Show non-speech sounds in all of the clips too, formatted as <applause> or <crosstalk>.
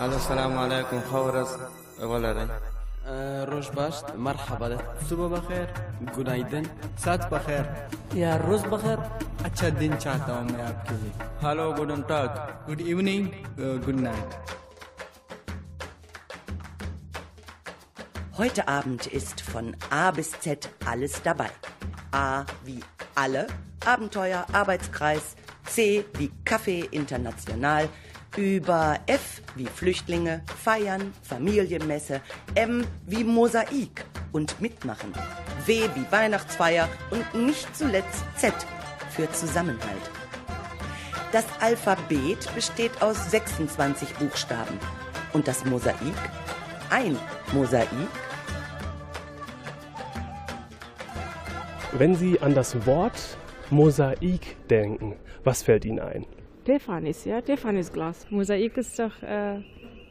الو السلام علیکم خورز ولرئ روز باشت مرحبا ده صبح بخیر گنایدن ساعت بخیر یا روز بخیر اچھا دن چاہتا ہوں میں آپ کے لیے ہلو گڈن ٹاک گڈ ایوننگ گڈ نائٹ Heute Abend ist von A bis Z alles dabei. A wie alle, Abenteuer, Arbeitskreis, C wie Kaffee international, über F wie Flüchtlinge, Feiern, Familienmesse, M wie Mosaik und Mitmachen, W wie Weihnachtsfeier und nicht zuletzt Z für Zusammenhalt. Das Alphabet besteht aus 26 Buchstaben und das Mosaik ein Mosaik Wenn Sie an das Wort Mosaik denken, was fällt Ihnen ein? Stephanis, ja, Stephanisglas. Mosaik ist doch, äh,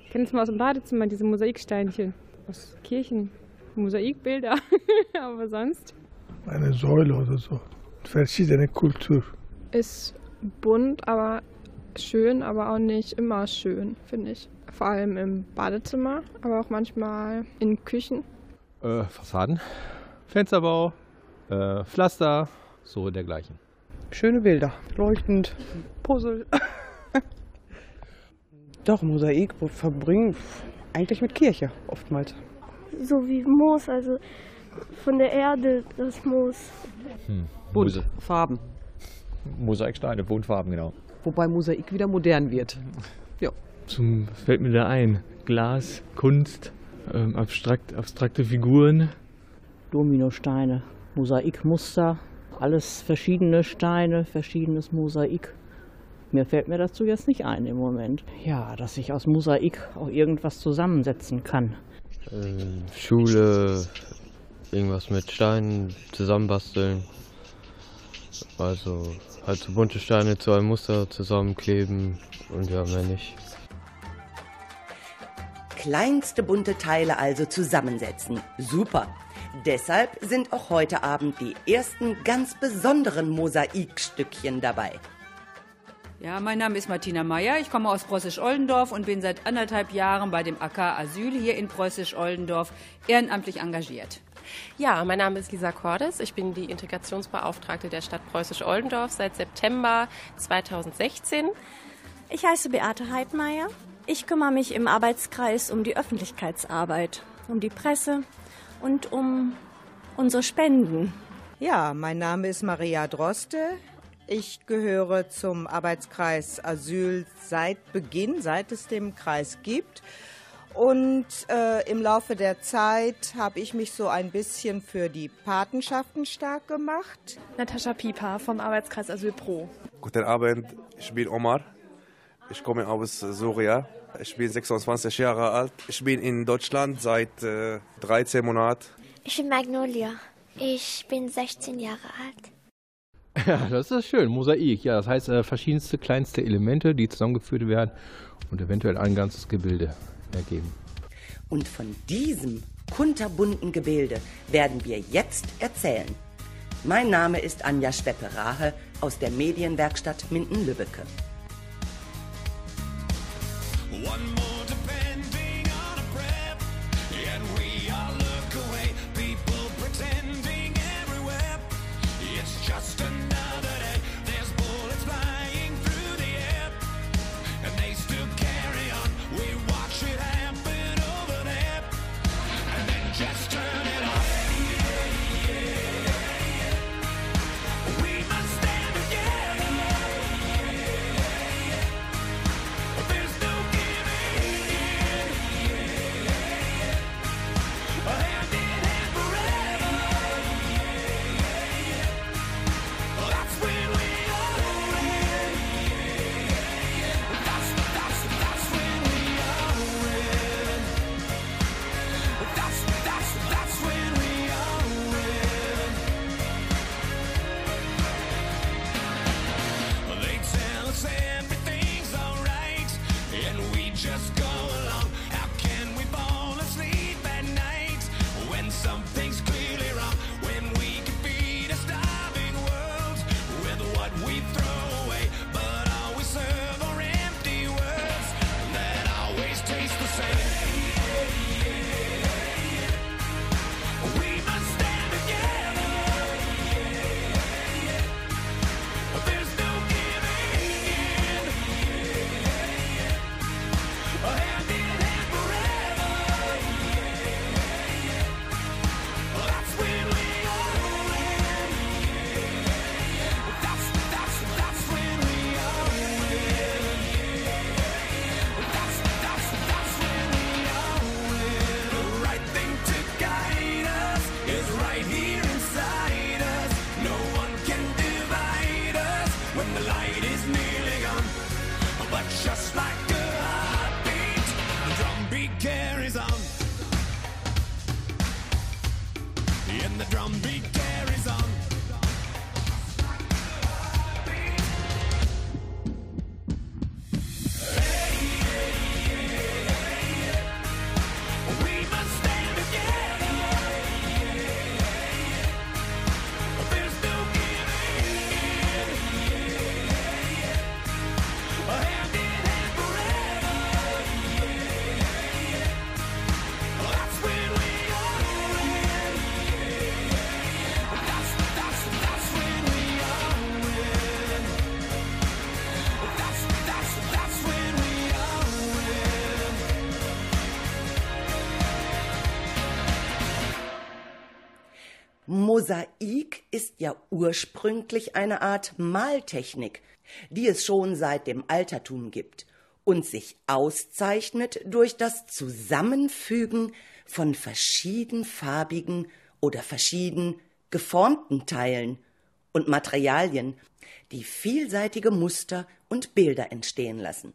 kennst du mal aus dem Badezimmer, diese Mosaiksteinchen aus Kirchen. Mosaikbilder, <laughs> aber sonst. Eine Säule oder so. Verschiedene Kultur. Ist bunt, aber schön, aber auch nicht immer schön, finde ich. Vor allem im Badezimmer, aber auch manchmal in Küchen. Äh, Fassaden, Fensterbau, äh, Pflaster, so dergleichen. Schöne Bilder, leuchtend, Puzzle. <laughs> Doch, Mosaik verbringen eigentlich mit Kirche oftmals. So wie Moos, also von der Erde das Moos. Hm. Bunt, Farben. Mosaiksteine, Buntfarben, genau. Wobei Mosaik wieder modern wird. Ja. Zum was fällt mir da ein? Glas, Kunst, ähm, abstrakt, abstrakte Figuren. Dominosteine, Mosaikmuster, alles verschiedene Steine, verschiedenes Mosaik. Mir fällt mir dazu jetzt nicht ein im Moment. Ja, dass ich aus Mosaik auch irgendwas zusammensetzen kann. Ähm, Schule, irgendwas mit Steinen zusammenbasteln. Also halt so bunte Steine zu einem Muster zusammenkleben und ja, mehr nicht. Kleinste bunte Teile also zusammensetzen. Super. Deshalb sind auch heute Abend die ersten ganz besonderen Mosaikstückchen dabei. Ja, mein Name ist Martina Meyer. Ich komme aus Preußisch-Oldendorf und bin seit anderthalb Jahren bei dem AK Asyl hier in Preußisch-Oldendorf ehrenamtlich engagiert. Ja, mein Name ist Lisa Cordes. Ich bin die Integrationsbeauftragte der Stadt Preußisch-Oldendorf seit September 2016. Ich heiße Beate Heidmeier. Ich kümmere mich im Arbeitskreis um die Öffentlichkeitsarbeit, um die Presse und um unsere Spenden. Ja, mein Name ist Maria Droste. Ich gehöre zum Arbeitskreis Asyl seit Beginn, seit es den Kreis gibt. Und äh, im Laufe der Zeit habe ich mich so ein bisschen für die Patenschaften stark gemacht. Natascha Pieper vom Arbeitskreis Asyl Pro. Guten Abend, ich bin Omar. Ich komme aus Soria. Ich bin 26 Jahre alt. Ich bin in Deutschland seit äh, 13 Monaten. Ich bin Magnolia. Ich bin 16 Jahre alt. <laughs> Ja, das ist schön. Mosaik, ja, das heißt äh, verschiedenste kleinste Elemente, die zusammengeführt werden und eventuell ein ganzes Gebilde ergeben. Und von diesem kunterbunten Gebilde werden wir jetzt erzählen. Mein Name ist Anja Schweppe-Rahe aus der Medienwerkstatt Minden-Lübbecke. Ist ja ursprünglich eine Art Maltechnik, die es schon seit dem Altertum gibt und sich auszeichnet durch das Zusammenfügen von verschiedenfarbigen oder verschieden geformten Teilen und Materialien, die vielseitige Muster und Bilder entstehen lassen.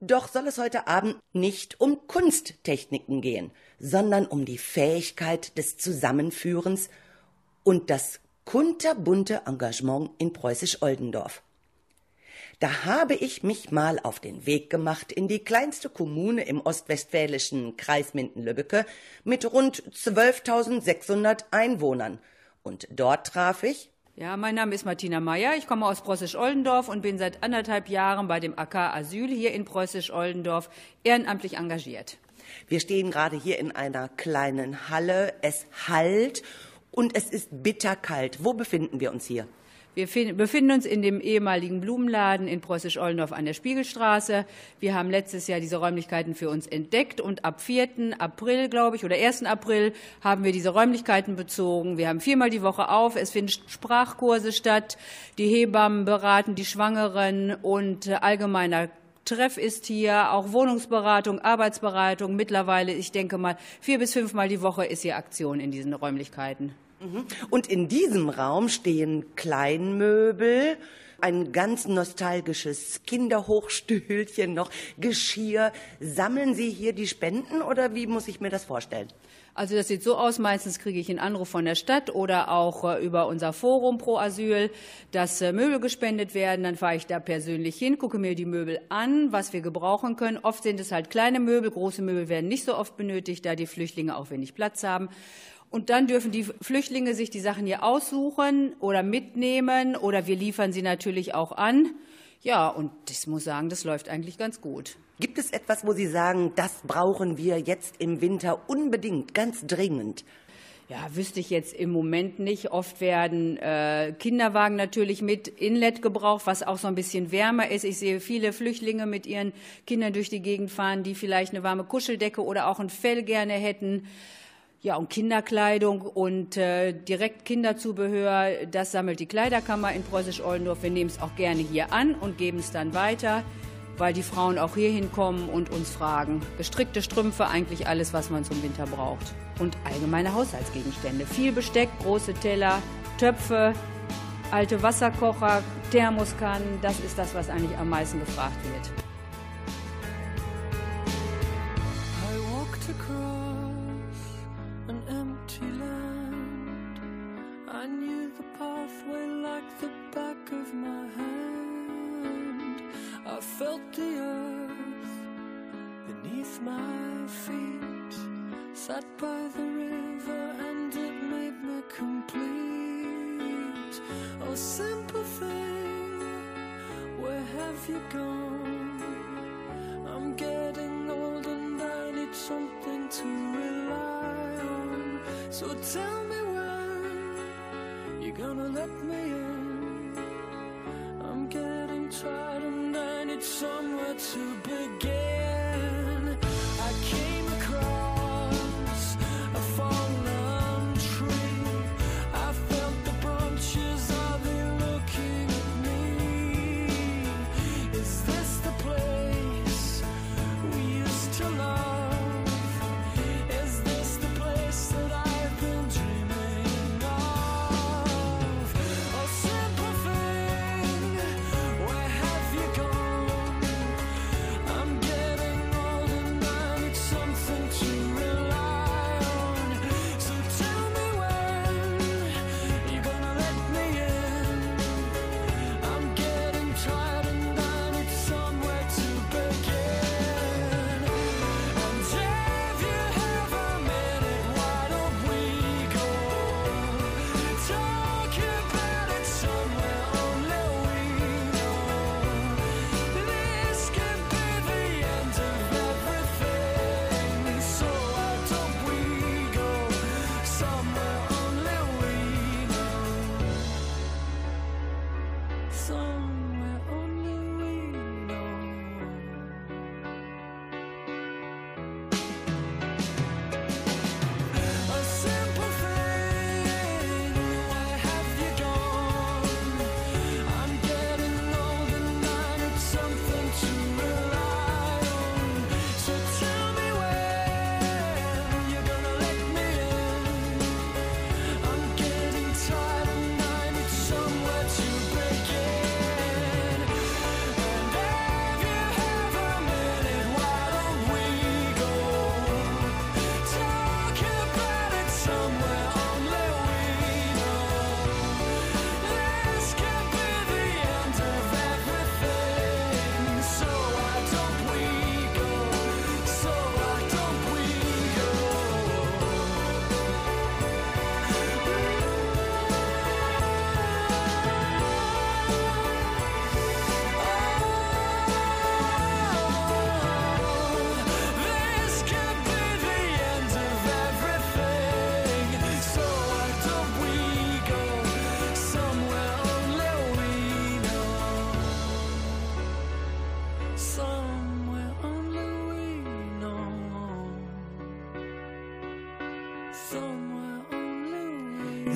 Doch soll es heute Abend nicht um Kunsttechniken gehen, sondern um die Fähigkeit des Zusammenführens und das kunterbunte Engagement in Preußisch-Oldendorf. Da habe ich mich mal auf den Weg gemacht in die kleinste Kommune im ostwestfälischen Kreis Minden-Lübbecke mit rund 12.600 Einwohnern. Und dort traf ich ja, mein Name ist Martina Meyer. Ich komme aus Preußisch-Oldendorf und bin seit anderthalb Jahren bei dem AK Asyl hier in Preußisch-Oldendorf ehrenamtlich engagiert. Wir stehen gerade hier in einer kleinen Halle. Es hallt und es ist bitterkalt. Wo befinden wir uns hier? Wir befinden uns in dem ehemaligen Blumenladen in Preußisch-Ollendorf an der Spiegelstraße. Wir haben letztes Jahr diese Räumlichkeiten für uns entdeckt und ab 4. April, glaube ich, oder 1. April haben wir diese Räumlichkeiten bezogen. Wir haben viermal die Woche auf. Es finden Sprachkurse statt. Die Hebammen beraten die Schwangeren und allgemeiner Treff ist hier, auch Wohnungsberatung, Arbeitsberatung. Mittlerweile, ich denke mal, vier bis fünfmal die Woche ist hier Aktion in diesen Räumlichkeiten. Mhm. Und in diesem Raum stehen Kleinmöbel, ein ganz nostalgisches Kinderhochstühlchen noch, Geschirr. Sammeln Sie hier die Spenden oder wie muss ich mir das vorstellen? Also das sieht so aus, meistens kriege ich einen Anruf von der Stadt oder auch äh, über unser Forum Pro Asyl, dass äh, Möbel gespendet werden. Dann fahre ich da persönlich hin, gucke mir die Möbel an, was wir gebrauchen können. Oft sind es halt kleine Möbel, große Möbel werden nicht so oft benötigt, da die Flüchtlinge auch wenig Platz haben. Und dann dürfen die Flüchtlinge sich die Sachen hier aussuchen oder mitnehmen oder wir liefern sie natürlich auch an. Ja, und ich muss sagen, das läuft eigentlich ganz gut. Gibt es etwas, wo Sie sagen, das brauchen wir jetzt im Winter unbedingt, ganz dringend? Ja, wüsste ich jetzt im Moment nicht. Oft werden äh, Kinderwagen natürlich mit Inlet gebraucht, was auch so ein bisschen wärmer ist. Ich sehe viele Flüchtlinge mit ihren Kindern durch die Gegend fahren, die vielleicht eine warme Kuscheldecke oder auch ein Fell gerne hätten. Ja, und Kinderkleidung und äh, direkt Kinderzubehör, das sammelt die Kleiderkammer in Preußisch-Oldendorf. Wir nehmen es auch gerne hier an und geben es dann weiter, weil die Frauen auch hier hinkommen und uns fragen. Gestrickte Strümpfe, eigentlich alles, was man zum Winter braucht. Und allgemeine Haushaltsgegenstände. Viel Besteck, große Teller, Töpfe, alte Wasserkocher, Thermoskannen. Das ist das, was eigentlich am meisten gefragt wird.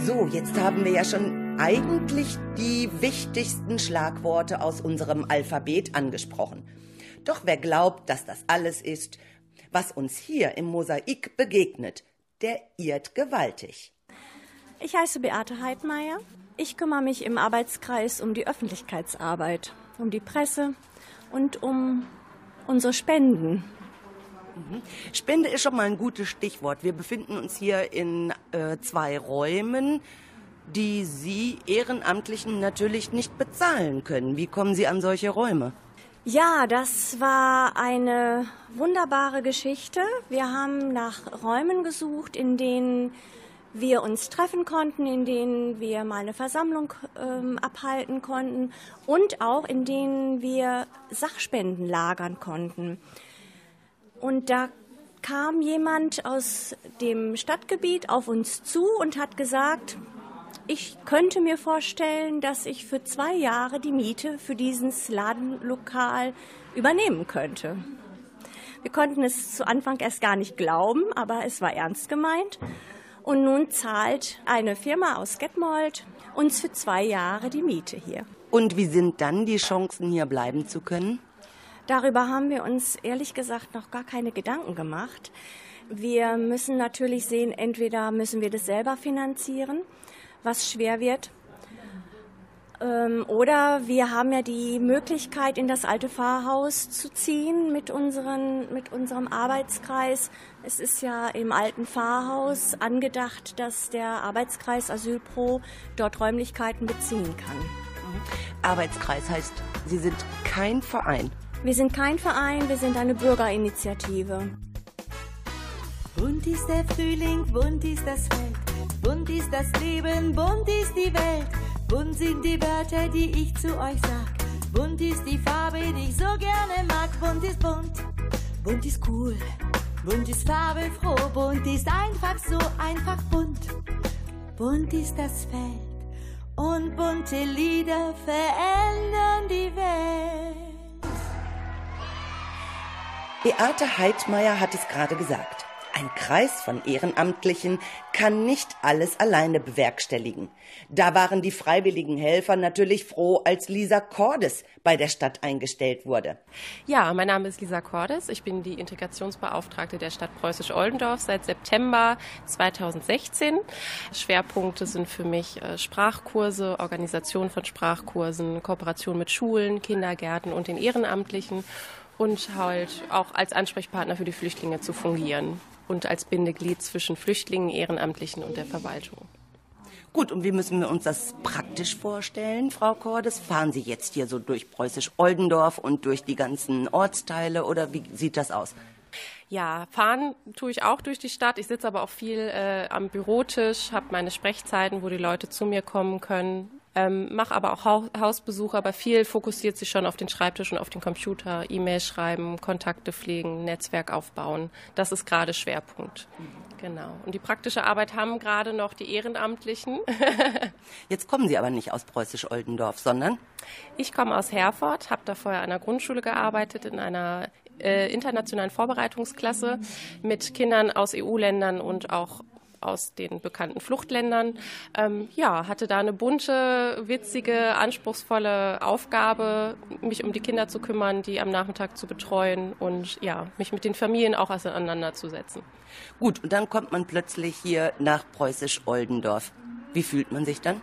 So, jetzt haben wir ja schon eigentlich die wichtigsten Schlagworte aus unserem Alphabet angesprochen. Doch wer glaubt, dass das alles ist, was uns hier im Mosaik begegnet, der irrt gewaltig. Ich heiße Beate Heidmeier. Ich kümmere mich im Arbeitskreis um die Öffentlichkeitsarbeit, um die Presse und um unsere Spenden. Mhm. Spende ist schon mal ein gutes Stichwort. Wir befinden uns hier in äh, zwei Räumen, die Sie Ehrenamtlichen natürlich nicht bezahlen können. Wie kommen Sie an solche Räume? Ja, das war eine wunderbare Geschichte. Wir haben nach Räumen gesucht, in denen wir uns treffen konnten, in denen wir mal eine Versammlung ähm, abhalten konnten und auch in denen wir Sachspenden lagern konnten. Und da kam jemand aus dem Stadtgebiet auf uns zu und hat gesagt, ich könnte mir vorstellen, dass ich für zwei Jahre die Miete für dieses Ladenlokal übernehmen könnte. Wir konnten es zu Anfang erst gar nicht glauben, aber es war ernst gemeint. Und nun zahlt eine Firma aus Getmold uns für zwei Jahre die Miete hier. Und wie sind dann die Chancen, hier bleiben zu können? Darüber haben wir uns ehrlich gesagt noch gar keine Gedanken gemacht. Wir müssen natürlich sehen, entweder müssen wir das selber finanzieren, was schwer wird, ähm, oder wir haben ja die Möglichkeit, in das alte Pfarrhaus zu ziehen mit, unseren, mit unserem Arbeitskreis. Es ist ja im alten Pfarrhaus angedacht, dass der Arbeitskreis Asylpro dort Räumlichkeiten beziehen kann. Arbeitskreis heißt, Sie sind kein Verein. Wir sind kein Verein, wir sind eine Bürgerinitiative. Bunt ist der Frühling, bunt ist das Feld, bunt ist das Leben, bunt ist die Welt. Bunt sind die Wörter, die ich zu euch sag. Bunt ist die Farbe, die ich so gerne mag. Bunt ist bunt, bunt ist cool. Bunt ist farbenfroh, bunt ist einfach so einfach bunt. Bunt ist das Feld und bunte Lieder verändern die Welt. Beate Heidmeier hat es gerade gesagt. Ein Kreis von Ehrenamtlichen kann nicht alles alleine bewerkstelligen. Da waren die freiwilligen Helfer natürlich froh, als Lisa Cordes bei der Stadt eingestellt wurde. Ja, mein Name ist Lisa Cordes. Ich bin die Integrationsbeauftragte der Stadt Preußisch-Oldendorf seit September 2016. Schwerpunkte sind für mich äh, Sprachkurse, Organisation von Sprachkursen, Kooperation mit Schulen, Kindergärten und den Ehrenamtlichen und halt auch als Ansprechpartner für die Flüchtlinge zu fungieren und als Bindeglied zwischen Flüchtlingen, Ehrenamtlichen und der Verwaltung. Gut, und wie müssen wir uns das praktisch vorstellen, Frau Cordes? Fahren Sie jetzt hier so durch Preußisch-Oldendorf und durch die ganzen Ortsteile oder wie sieht das aus? Ja, fahren tue ich auch durch die Stadt. Ich sitze aber auch viel äh, am Bürotisch, habe meine Sprechzeiten, wo die Leute zu mir kommen können. Ähm, mache aber auch ha Hausbesuche, aber viel fokussiert sich schon auf den Schreibtisch und auf den Computer, E-Mail schreiben, Kontakte pflegen, Netzwerk aufbauen. Das ist gerade Schwerpunkt. Genau. Und die praktische Arbeit haben gerade noch die Ehrenamtlichen. <laughs> Jetzt kommen Sie aber nicht aus Preußisch-Oldendorf, sondern? Ich komme aus Herford, habe da vorher an einer Grundschule gearbeitet, in einer äh, internationalen Vorbereitungsklasse mit Kindern aus EU-Ländern und auch aus den bekannten Fluchtländern. Ähm, ja, hatte da eine bunte, witzige, anspruchsvolle Aufgabe, mich um die Kinder zu kümmern, die am Nachmittag zu betreuen und ja, mich mit den Familien auch auseinanderzusetzen. Gut, und dann kommt man plötzlich hier nach Preußisch-Oldendorf. Wie fühlt man sich dann?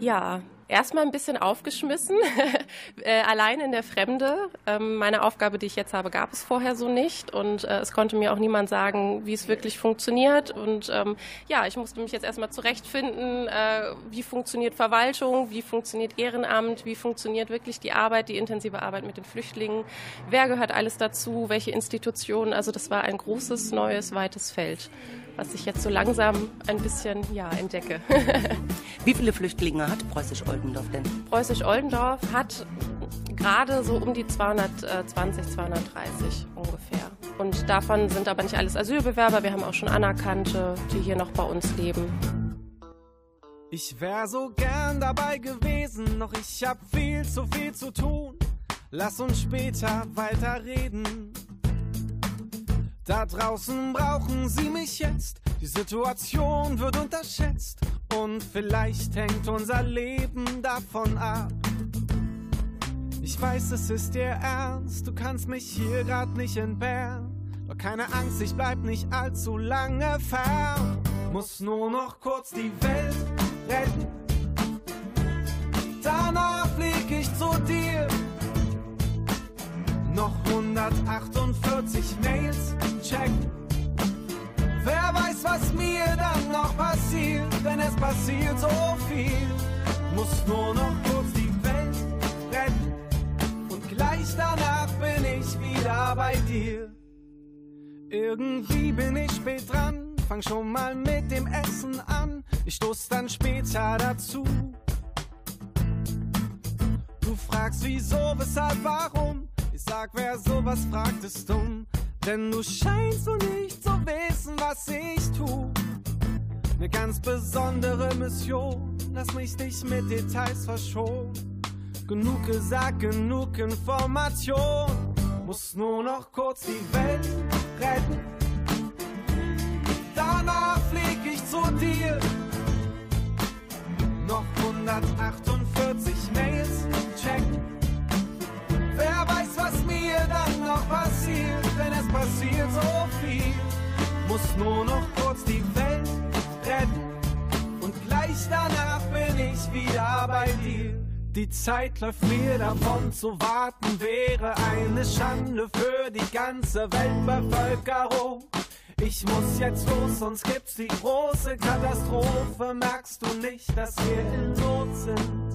Ja, erstmal ein bisschen aufgeschmissen, <laughs> äh, allein in der Fremde. Ähm, meine Aufgabe, die ich jetzt habe, gab es vorher so nicht. Und äh, es konnte mir auch niemand sagen, wie es wirklich funktioniert. Und ähm, ja, ich musste mich jetzt erstmal zurechtfinden, äh, wie funktioniert Verwaltung, wie funktioniert Ehrenamt, wie funktioniert wirklich die Arbeit, die intensive Arbeit mit den Flüchtlingen, wer gehört alles dazu, welche Institutionen. Also das war ein großes, neues, weites Feld was ich jetzt so langsam ein bisschen ja, entdecke. <laughs> Wie viele Flüchtlinge hat Preußisch-Oldendorf denn? Preußisch-Oldendorf hat gerade so um die 220, 230 ungefähr. Und davon sind aber nicht alles Asylbewerber. Wir haben auch schon Anerkannte, die hier noch bei uns leben. Ich wär so gern dabei gewesen, doch ich hab viel zu viel zu tun. Lass uns später weiterreden. Da draußen brauchen sie mich jetzt, Die Situation wird unterschätzt und vielleicht hängt unser Leben davon ab. Ich weiß, es ist dir ernst, du kannst mich hier grad nicht entbehren. Doch keine Angst, ich bleib nicht allzu lange fern. Muss nur noch kurz die Welt retten. Danach flieg ich zu dir. Noch 148 Mails checken. Wer weiß, was mir dann noch passiert, denn es passiert so viel. Muss nur noch kurz die Welt retten und gleich danach bin ich wieder bei dir. Irgendwie bin ich spät dran, fang schon mal mit dem Essen an. Ich stoß dann später dazu. Du fragst wieso, weshalb, warum? Sag, wer sowas fragt, ist dumm. Denn du scheinst so nicht zu wissen, was ich tu. Eine ganz besondere Mission, lass mich dich mit Details verschonen. Genug gesagt, genug Information. Muss nur noch kurz die Welt retten. Danach flieg ich zu dir. Noch 148 Mails checken. Was mir dann noch passiert, denn es passiert so viel. Muss nur noch kurz die Welt retten und gleich danach bin ich wieder bei dir. Die Zeit läuft mir davon, zu warten wäre eine Schande für die ganze Weltbevölkerung. Ich muss jetzt los, sonst gibt's die große Katastrophe. Merkst du nicht, dass wir in Not sind?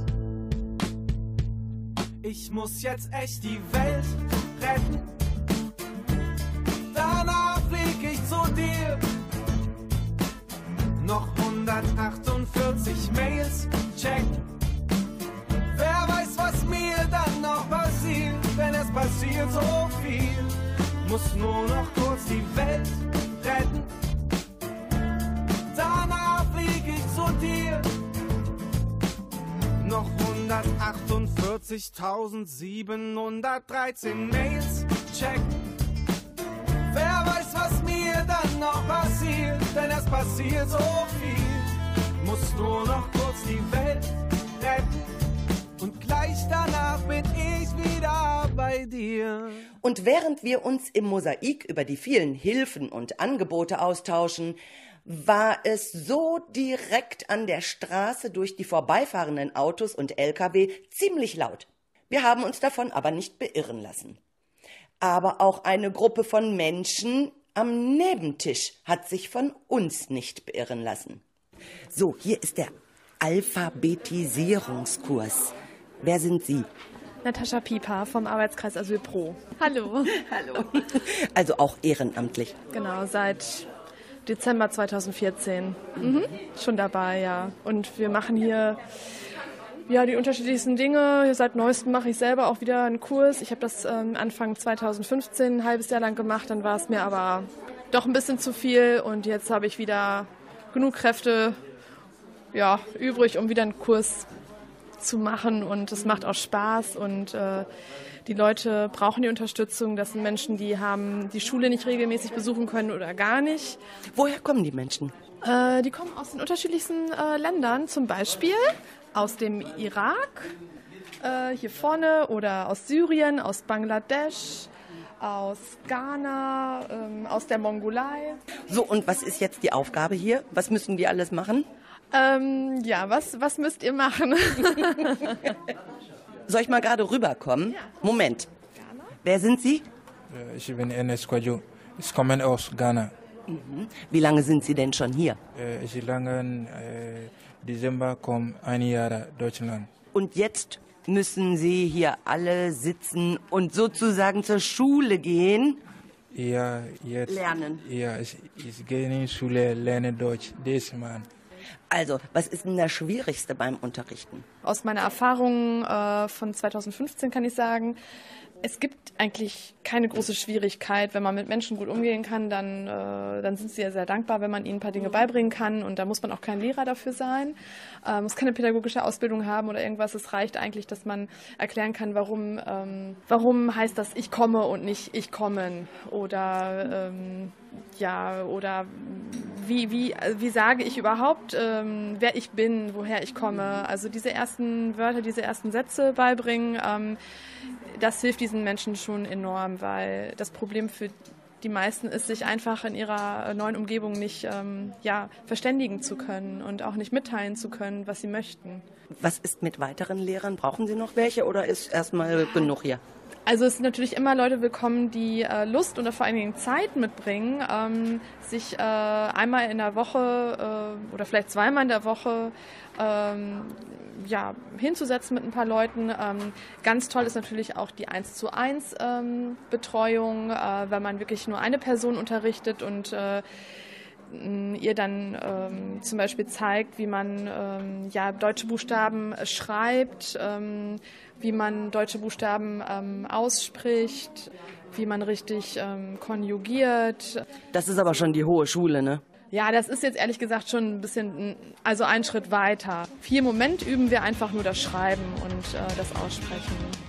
Ich muss jetzt echt die Welt retten. Danach flieg ich zu dir. Noch 148 Mails checken. Wer weiß, was mir dann noch passiert, denn es passiert so viel. Muss nur noch kurz die Welt retten. Danach flieg ich zu dir. Noch 148.713 Mails checken. Wer weiß, was mir dann noch passiert, denn es passiert so viel. Muss nur noch kurz die Welt retten. Und gleich danach bin ich wieder bei dir. Und während wir uns im Mosaik über die vielen Hilfen und Angebote austauschen, war es so direkt an der Straße durch die vorbeifahrenden Autos und Lkw ziemlich laut. Wir haben uns davon aber nicht beirren lassen. Aber auch eine Gruppe von Menschen am Nebentisch hat sich von uns nicht beirren lassen. So, hier ist der Alphabetisierungskurs. Wer sind Sie? Natascha Pieper vom Arbeitskreis Asyl Pro. Hallo. <laughs> Hallo. Also auch ehrenamtlich. Genau, seit Dezember 2014 mhm. schon dabei, ja. Und wir machen hier ja, die unterschiedlichsten Dinge. Seit neuestem mache ich selber auch wieder einen Kurs. Ich habe das ähm, Anfang 2015 ein halbes Jahr lang gemacht, dann war es mir aber doch ein bisschen zu viel und jetzt habe ich wieder genug Kräfte ja, übrig, um wieder einen Kurs zu machen und es macht auch Spaß und äh, die Leute brauchen die Unterstützung. Das sind Menschen, die haben die Schule nicht regelmäßig besuchen können oder gar nicht. Woher kommen die Menschen? Äh, die kommen aus den unterschiedlichsten äh, Ländern, zum Beispiel aus dem Irak, äh, hier vorne, oder aus Syrien, aus Bangladesch, aus Ghana, ähm, aus der Mongolei. So, und was ist jetzt die Aufgabe hier? Was müssen die alles machen? Ähm, ja, was, was müsst ihr machen? <laughs> Soll ich mal gerade rüberkommen? Ja. Moment. Wer sind Sie? Ich bin Ernest Kwajo. Ich komme aus Ghana. Mhm. Wie lange sind Sie denn schon hier? Ich lange äh, Dezember komme ein Jahr Deutschland. Und jetzt müssen Sie hier alle sitzen und sozusagen zur Schule gehen? Ja, jetzt. Lernen. Ja, ich, ich gehe in die Schule, lerne Deutsch, diesmal. Also, was ist denn das Schwierigste beim Unterrichten? Aus meiner Erfahrung äh, von 2015 kann ich sagen, es gibt eigentlich keine große Schwierigkeit. Wenn man mit Menschen gut umgehen kann, dann, äh, dann sind sie ja sehr dankbar, wenn man ihnen ein paar Dinge beibringen kann. Und da muss man auch kein Lehrer dafür sein, äh, muss keine pädagogische Ausbildung haben oder irgendwas. Es reicht eigentlich, dass man erklären kann, warum, ähm, warum heißt das ich komme und nicht ich kommen. Oder ähm, ja, oder wie, wie, wie sage ich überhaupt, ähm, wer ich bin, woher ich komme. Also diese ersten Wörter, diese ersten Sätze beibringen, ähm, das hilft diesen Menschen schon enorm, weil das Problem für die meisten ist, sich einfach in ihrer neuen Umgebung nicht ähm, ja, verständigen zu können und auch nicht mitteilen zu können, was sie möchten. Was ist mit weiteren Lehrern? Brauchen Sie noch welche oder ist erstmal genug hier? Also es sind natürlich immer Leute willkommen, die äh, Lust und vor allen Dingen Zeit mitbringen, ähm, sich äh, einmal in der Woche äh, oder vielleicht zweimal in der Woche ähm, ja, hinzusetzen mit ein paar Leuten. Ähm, ganz toll ist natürlich auch die 1 zu 1 ähm, Betreuung, äh, wenn man wirklich nur eine Person unterrichtet und äh, ihr dann ähm, zum Beispiel zeigt, wie man ähm, ja, deutsche Buchstaben schreibt, ähm, wie man deutsche Buchstaben ähm, ausspricht, wie man richtig ähm, konjugiert. Das ist aber schon die hohe Schule, ne? Ja, das ist jetzt ehrlich gesagt schon ein bisschen, also ein Schritt weiter. Hier im Moment üben wir einfach nur das Schreiben und äh, das Aussprechen.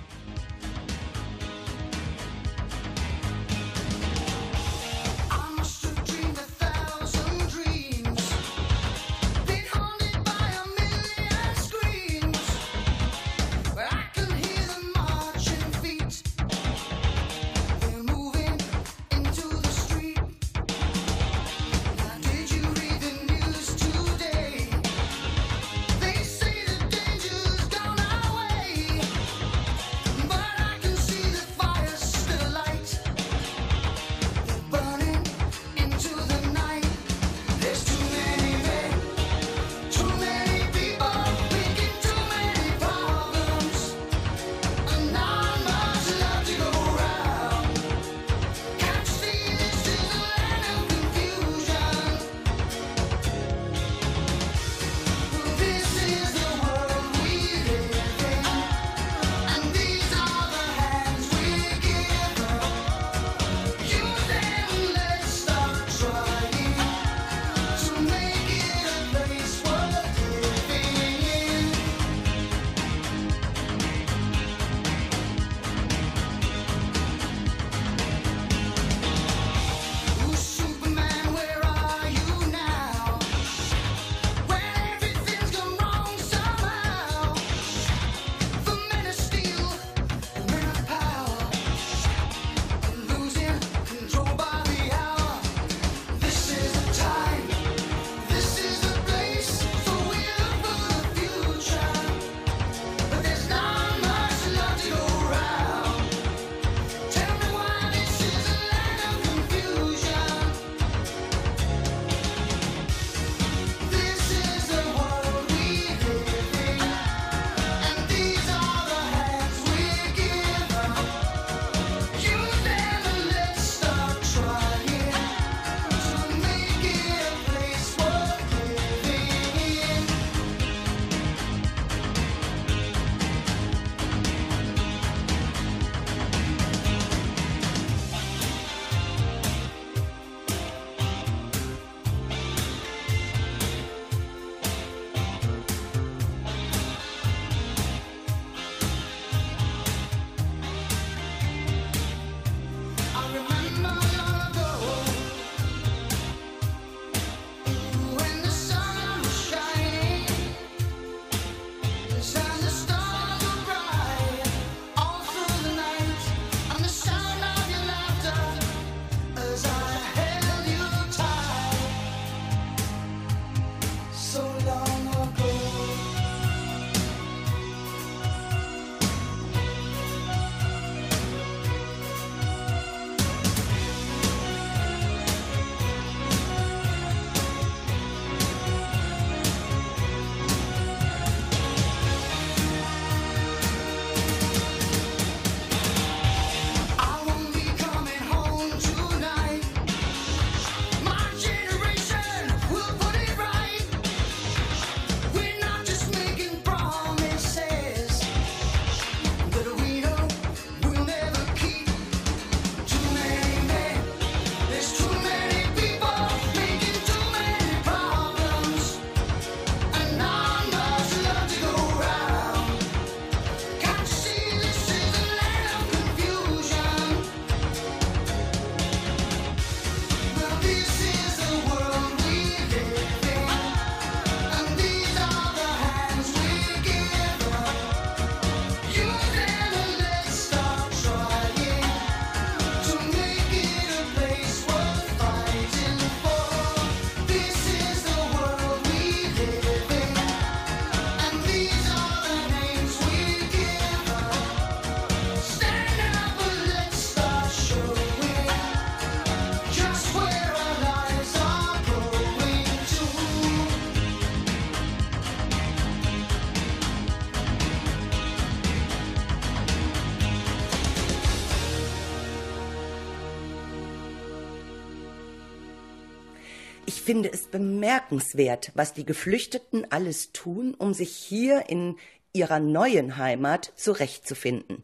Finde es bemerkenswert, was die Geflüchteten alles tun, um sich hier in ihrer neuen Heimat zurechtzufinden.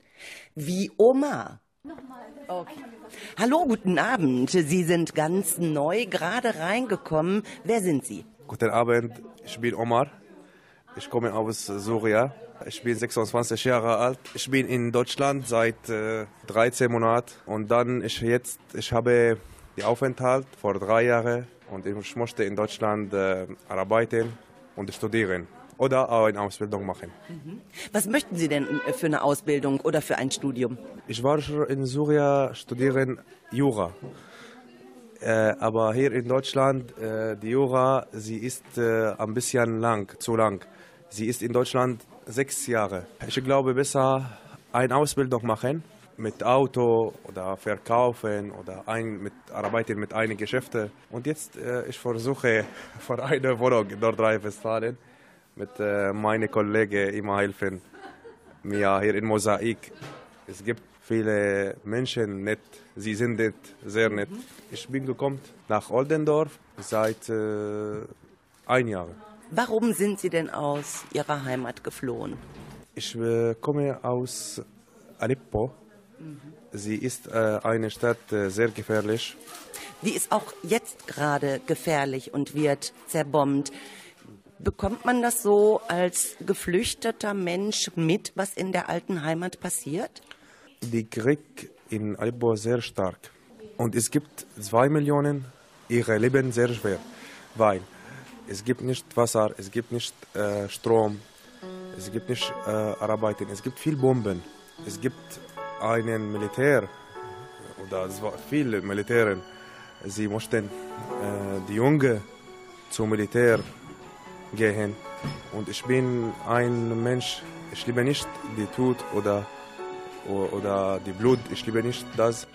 Wie Omar. Okay. Hallo, guten Abend. Sie sind ganz neu gerade reingekommen. Wer sind Sie? Guten Abend, ich bin Omar. Ich komme aus Syrien. Ich bin 26 Jahre alt. Ich bin in Deutschland seit äh, 13 Monaten und dann ich jetzt ich habe die Aufenthalt vor drei Jahren und ich möchte in Deutschland äh, arbeiten und studieren oder auch eine Ausbildung machen. Was möchten Sie denn äh, für eine Ausbildung oder für ein Studium? Ich war schon in Syrien studieren Jura. Äh, aber hier in Deutschland, äh, die Jura, sie ist äh, ein bisschen lang, zu lang. Sie ist in Deutschland sechs Jahre. Ich glaube, besser eine Ausbildung machen mit Auto oder verkaufen oder ein, mit arbeiten mit einigen Geschäften. Und jetzt äh, ich versuche <laughs> für eine Wohnung in Nordrhein-Westfalen mit äh, meinen Kollegen immer helfen mir hier in Mosaik. Es gibt viele Menschen nett, sie sind nett, sehr nett. Ich bin gekommen nach Oldendorf seit äh, ein Jahr. Warum sind Sie denn aus Ihrer Heimat geflohen? Ich äh, komme aus Aleppo. Sie ist äh, eine Stadt äh, sehr gefährlich. Die ist auch jetzt gerade gefährlich und wird zerbombt. Bekommt man das so als geflüchteter Mensch mit, was in der alten Heimat passiert? Die Krieg in Aleppo sehr stark. Und es gibt zwei Millionen, ihre Leben sehr schwer, weil es gibt nicht Wasser, es gibt nicht äh, Strom, es gibt nicht äh, Arbeiten, es gibt viel Bomben, es gibt einen Militär oder es war viele Militären. Sie mussten äh, die Jungen zum Militär gehen und ich bin ein Mensch. Ich liebe nicht die Tod oder oder die Blut. Ich liebe nicht das.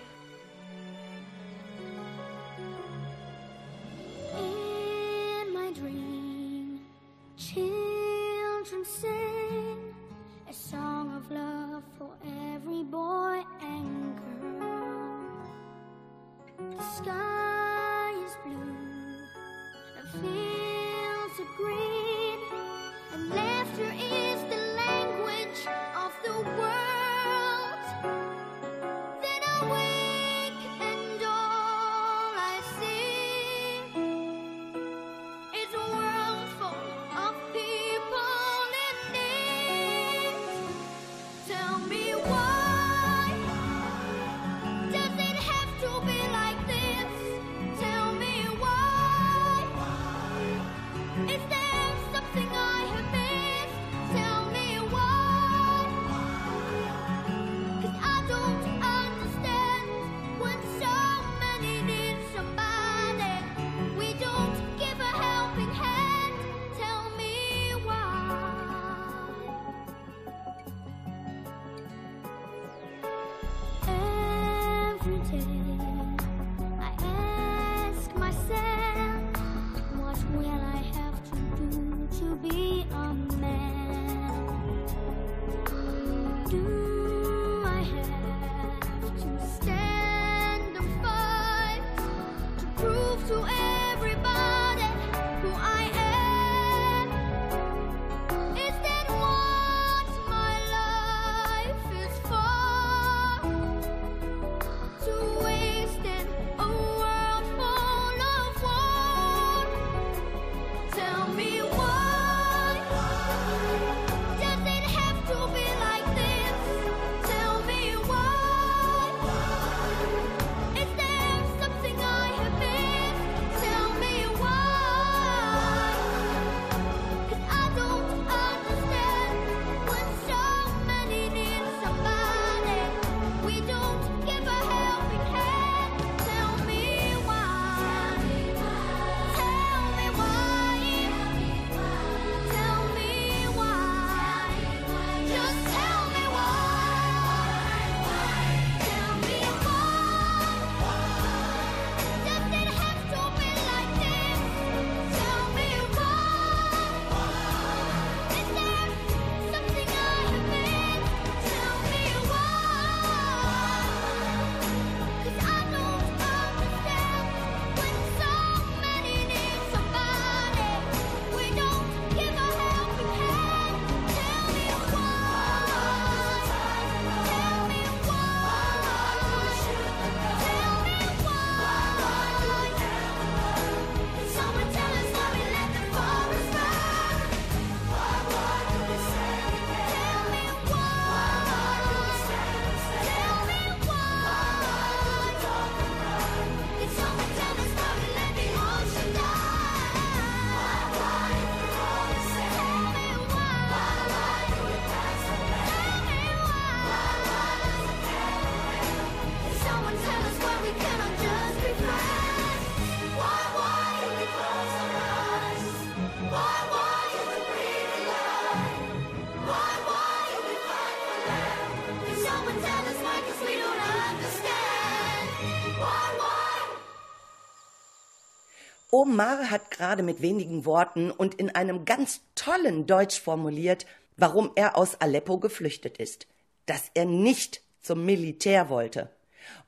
Omar hat gerade mit wenigen Worten und in einem ganz tollen Deutsch formuliert, warum er aus Aleppo geflüchtet ist. Dass er nicht zum Militär wollte.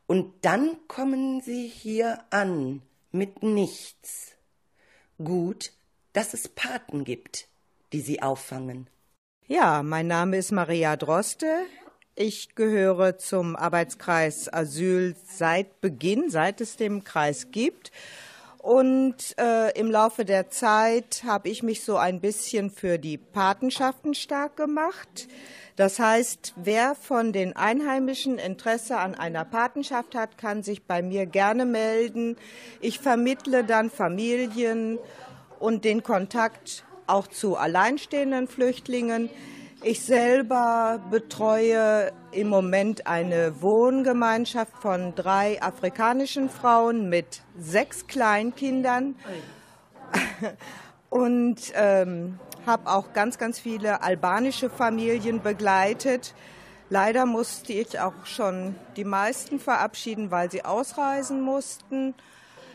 Und dann kommen sie hier an mit nichts. Gut, dass es Paten gibt, die sie auffangen. Ja, mein Name ist Maria Droste. Ich gehöre zum Arbeitskreis Asyl seit Beginn, seit es den Kreis gibt. Und äh, im Laufe der Zeit habe ich mich so ein bisschen für die Patenschaften stark gemacht. Das heißt, wer von den Einheimischen Interesse an einer Patenschaft hat, kann sich bei mir gerne melden. Ich vermittle dann Familien und den Kontakt auch zu alleinstehenden Flüchtlingen. Ich selber betreue im Moment eine Wohngemeinschaft von drei afrikanischen Frauen mit sechs Kleinkindern <laughs> und ähm, habe auch ganz, ganz viele albanische Familien begleitet. Leider musste ich auch schon die meisten verabschieden, weil sie ausreisen mussten.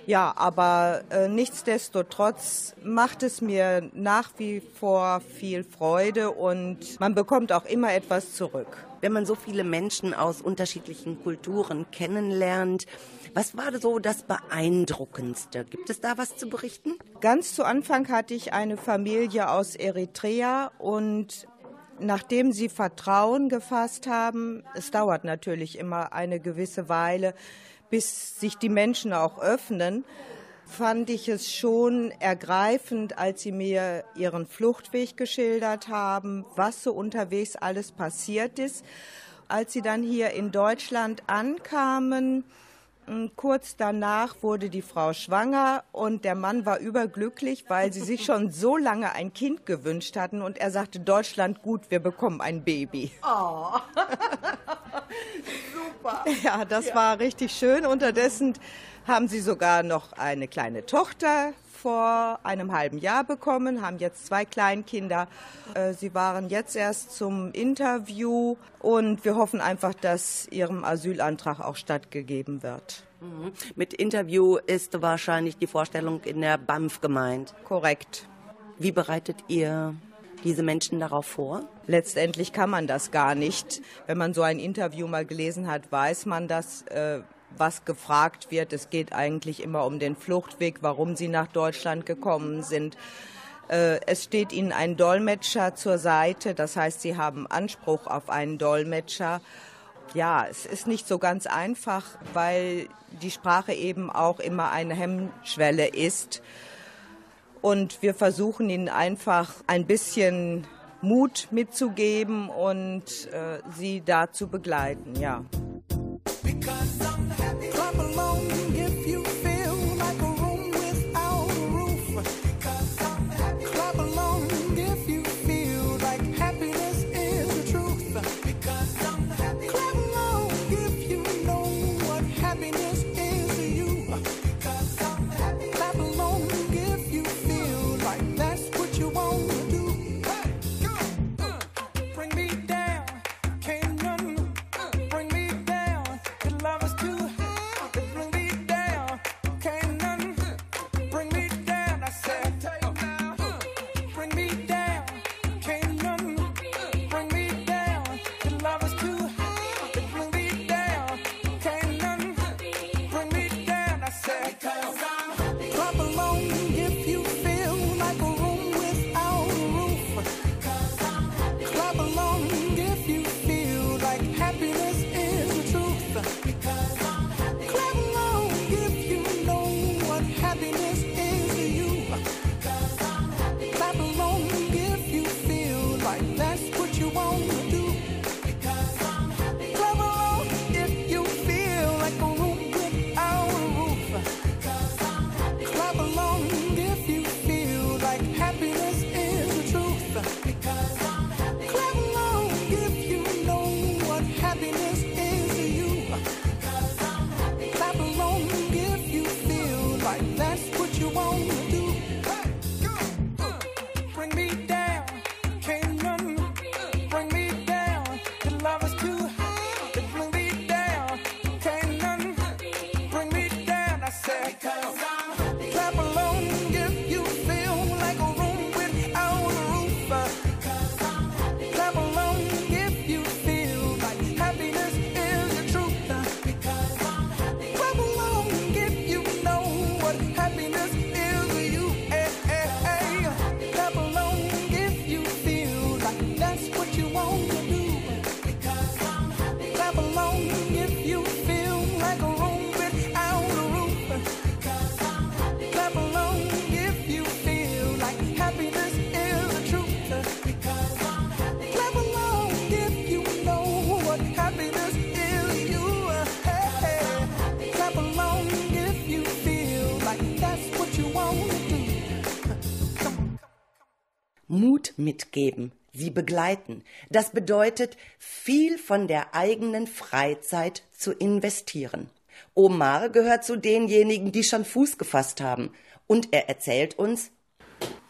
Ja, aber äh, nichtsdestotrotz macht es mir nach wie vor viel Freude und man bekommt auch immer etwas zurück. Wenn man so viele Menschen aus unterschiedlichen Kulturen kennenlernt, was war so das Beeindruckendste? Gibt es da was zu berichten? Ganz zu Anfang hatte ich eine Familie aus Eritrea und nachdem sie Vertrauen gefasst haben, es dauert natürlich immer eine gewisse Weile, bis sich die Menschen auch öffnen, fand ich es schon ergreifend, als sie mir ihren Fluchtweg geschildert haben, was so unterwegs alles passiert ist. Als sie dann hier in Deutschland ankamen, Kurz danach wurde die Frau schwanger und der Mann war überglücklich, weil sie sich schon so lange ein Kind gewünscht hatten und er sagte, Deutschland gut, wir bekommen ein Baby. Oh. <laughs> Super. Ja, das ja. war richtig schön. Unterdessen haben sie sogar noch eine kleine Tochter vor einem halben Jahr bekommen, haben jetzt zwei Kleinkinder. Äh, sie waren jetzt erst zum Interview und wir hoffen einfach, dass ihrem Asylantrag auch stattgegeben wird. Mhm. Mit Interview ist wahrscheinlich die Vorstellung in der BAMF gemeint. Korrekt. Wie bereitet ihr diese Menschen darauf vor? Letztendlich kann man das gar nicht. Wenn man so ein Interview mal gelesen hat, weiß man das. Äh, was gefragt wird. Es geht eigentlich immer um den Fluchtweg, warum sie nach Deutschland gekommen sind. Äh, es steht ihnen ein Dolmetscher zur Seite, das heißt, sie haben Anspruch auf einen Dolmetscher. Ja, es ist nicht so ganz einfach, weil die Sprache eben auch immer eine Hemmschwelle ist. Und wir versuchen ihnen einfach ein bisschen Mut mitzugeben und äh, sie da zu begleiten, ja. Mitgeben, sie begleiten. Das bedeutet, viel von der eigenen Freizeit zu investieren. Omar gehört zu denjenigen, die schon Fuß gefasst haben. Und er erzählt uns,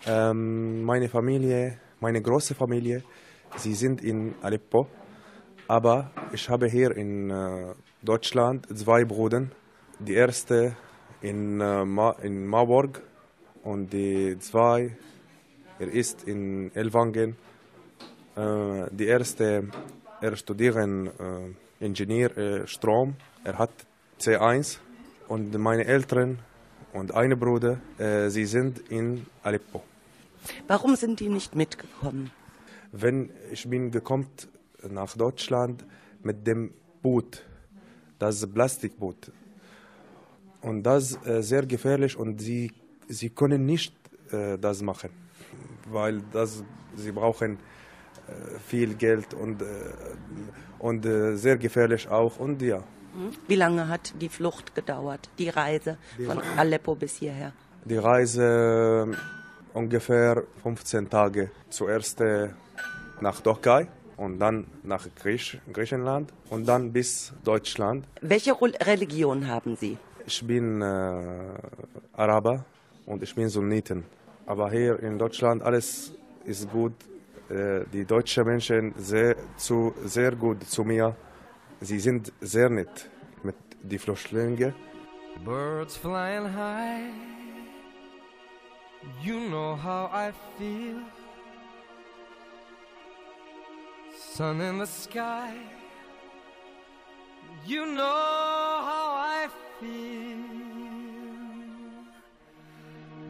Ähm, meine Familie, meine große Familie, sie sind in Aleppo. Aber ich habe hier in äh, Deutschland zwei Brüder. Die erste in, äh, Ma in Marburg und die zwei, er ist in Elwangen. Äh, die erste, er studiert äh, Ingenieur äh, Strom. Er hat C1 und meine Eltern und eine Bruder, äh, sie sind in Aleppo. warum sind die nicht mitgekommen? Wenn ich bin gekommen nach Deutschland mit dem Boot, das Plastikboot. Und das äh, sehr gefährlich und sie, sie können nicht äh, das machen, weil das, sie brauchen äh, viel Geld und, äh, und äh, sehr gefährlich auch und ja. Wie lange hat die Flucht gedauert, die Reise von Aleppo bis hierher? Die Reise äh, ungefähr 15 Tage. Zuerst nach Türkei und dann nach Griech Griechenland und dann bis Deutschland. Welche Religion haben Sie? Ich bin äh, Araber und ich bin Sunniten. Aber hier in Deutschland alles ist gut. Äh, die deutschen Menschen sehr, zu, sehr gut zu mir. Sie sind sehr nett mit den Flüchtlingen. Birds flying high, you know how I feel. Sun in the sky, you know how I feel.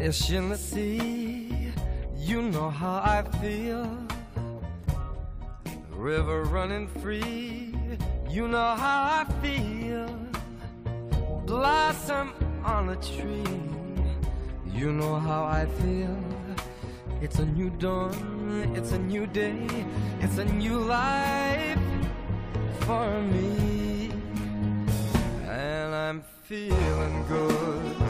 Fish in the sea, you know how I feel. River running free, you know how I feel. Blossom on a tree, you know how I feel. It's a new dawn, it's a new day, it's a new life for me. And I'm feeling good.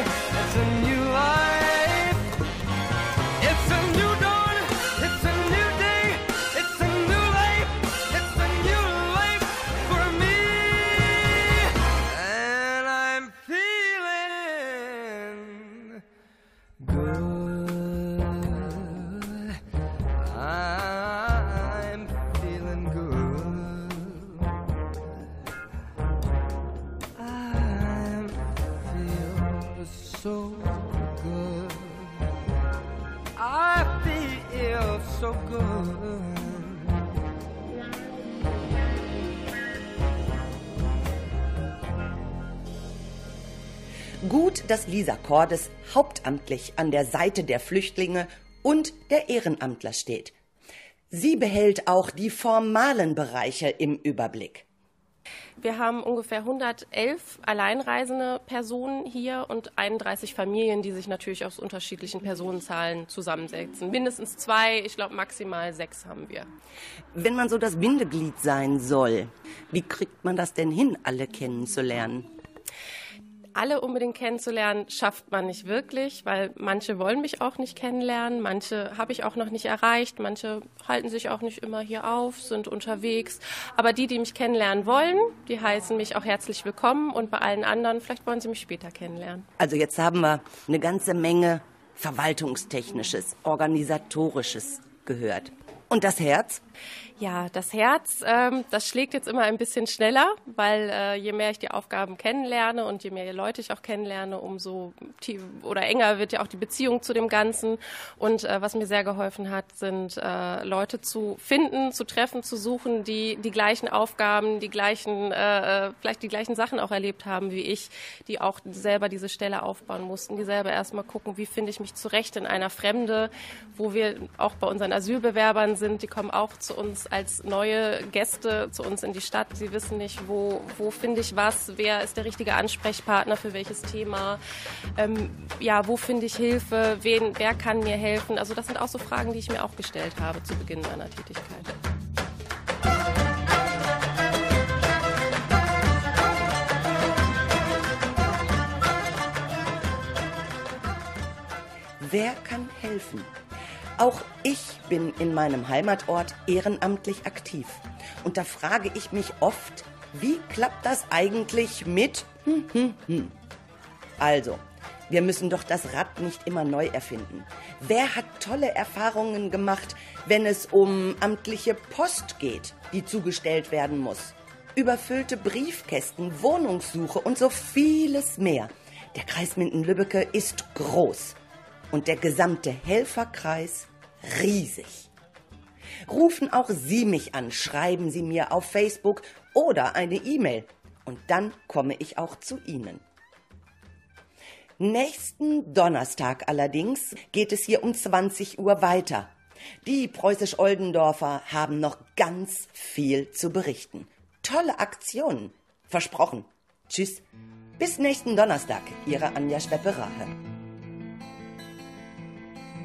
Gut, dass Lisa Cordes hauptamtlich an der Seite der Flüchtlinge und der Ehrenamtler steht. Sie behält auch die formalen Bereiche im Überblick. Wir haben ungefähr 111 alleinreisende Personen hier und 31 Familien, die sich natürlich aus unterschiedlichen Personenzahlen zusammensetzen. Mindestens zwei, ich glaube maximal sechs haben wir. Wenn man so das Bindeglied sein soll, wie kriegt man das denn hin, alle kennenzulernen? Alle unbedingt kennenzulernen, schafft man nicht wirklich, weil manche wollen mich auch nicht kennenlernen, manche habe ich auch noch nicht erreicht, manche halten sich auch nicht immer hier auf, sind unterwegs. Aber die, die mich kennenlernen wollen, die heißen mich auch herzlich willkommen und bei allen anderen, vielleicht wollen sie mich später kennenlernen. Also jetzt haben wir eine ganze Menge Verwaltungstechnisches, Organisatorisches gehört. Und das Herz? Ja, das Herz, ähm, das schlägt jetzt immer ein bisschen schneller, weil äh, je mehr ich die Aufgaben kennenlerne und je mehr Leute ich auch kennenlerne, umso tief oder enger wird ja auch die Beziehung zu dem Ganzen. Und äh, was mir sehr geholfen hat, sind äh, Leute zu finden, zu treffen, zu suchen, die die gleichen Aufgaben, die gleichen, äh, äh, vielleicht die gleichen Sachen auch erlebt haben wie ich, die auch selber diese Stelle aufbauen mussten, die selber erstmal gucken, wie finde ich mich zurecht in einer Fremde, wo wir auch bei unseren Asylbewerbern sind, die kommen auch zu uns als neue Gäste zu uns in die Stadt. Sie wissen nicht, wo, wo finde ich was, wer ist der richtige Ansprechpartner für welches Thema, ähm, ja, wo finde ich Hilfe, wen, wer kann mir helfen. Also das sind auch so Fragen, die ich mir auch gestellt habe zu Beginn meiner Tätigkeit. Wer kann helfen? Auch ich bin in meinem Heimatort ehrenamtlich aktiv. Und da frage ich mich oft, wie klappt das eigentlich mit? Hm, hm, hm. Also, wir müssen doch das Rad nicht immer neu erfinden. Wer hat tolle Erfahrungen gemacht, wenn es um amtliche Post geht, die zugestellt werden muss? Überfüllte Briefkästen, Wohnungssuche und so vieles mehr. Der Kreis Minden-Lübbecke ist groß und der gesamte Helferkreis riesig. Rufen auch Sie mich an, schreiben Sie mir auf Facebook oder eine E-Mail und dann komme ich auch zu Ihnen. Nächsten Donnerstag allerdings geht es hier um 20 Uhr weiter. Die Preußisch-Oldendorfer haben noch ganz viel zu berichten. Tolle Aktionen. Versprochen. Tschüss. Bis nächsten Donnerstag. Ihre Anja Schweppe-Rache.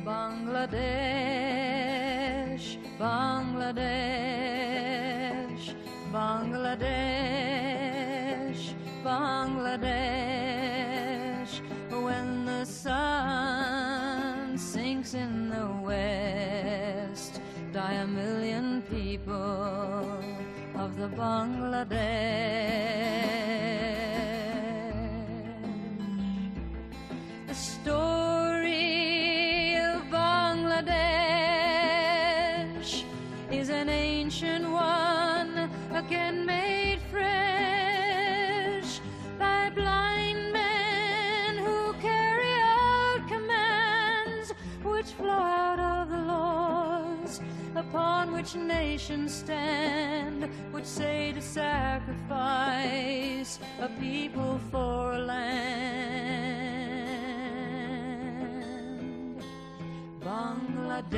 Bangladesh, Bangladesh, Bangladesh, Bangladesh. When the sun sinks in the west, die a million people of the Bangladesh. Which nations stand, which say to sacrifice a people for a land. Bangladesh,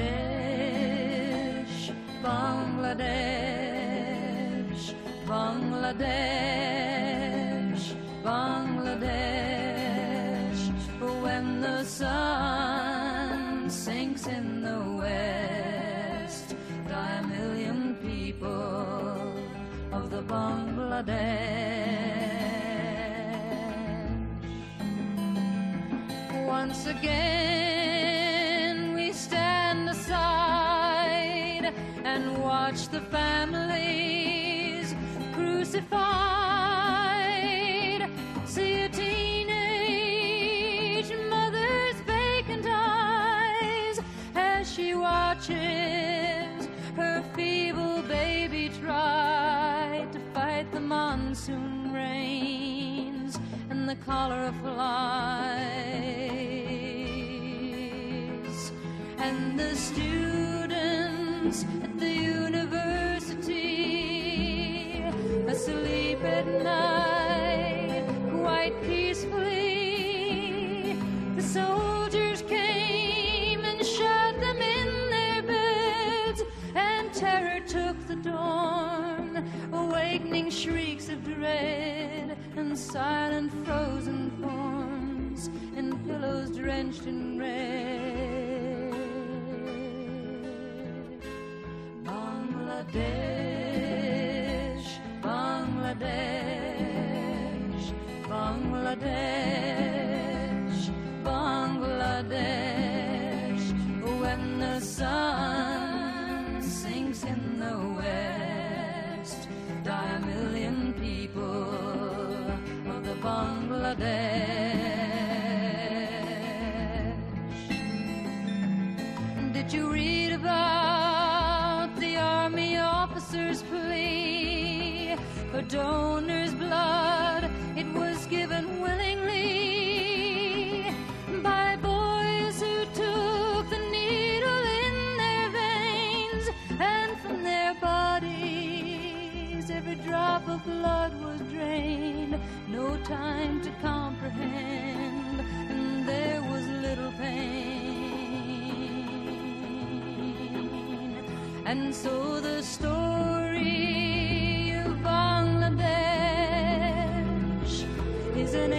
Bangladesh, Bangladesh, Bangladesh. Once again, we stand aside and watch the families the the cholera flies. And the students at the university asleep at night quite peacefully. The soldiers came and shut them in their beds, and terror took the dawn, awakening shrieks of dread silent frozen forms and pillows drenched in red. Bangladesh, And so the story of Bangladesh is an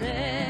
there.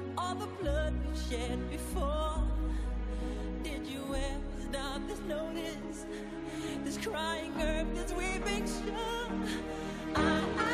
all the blood we shed before? Did you ever stop to notice this crying earth, this weeping shore? What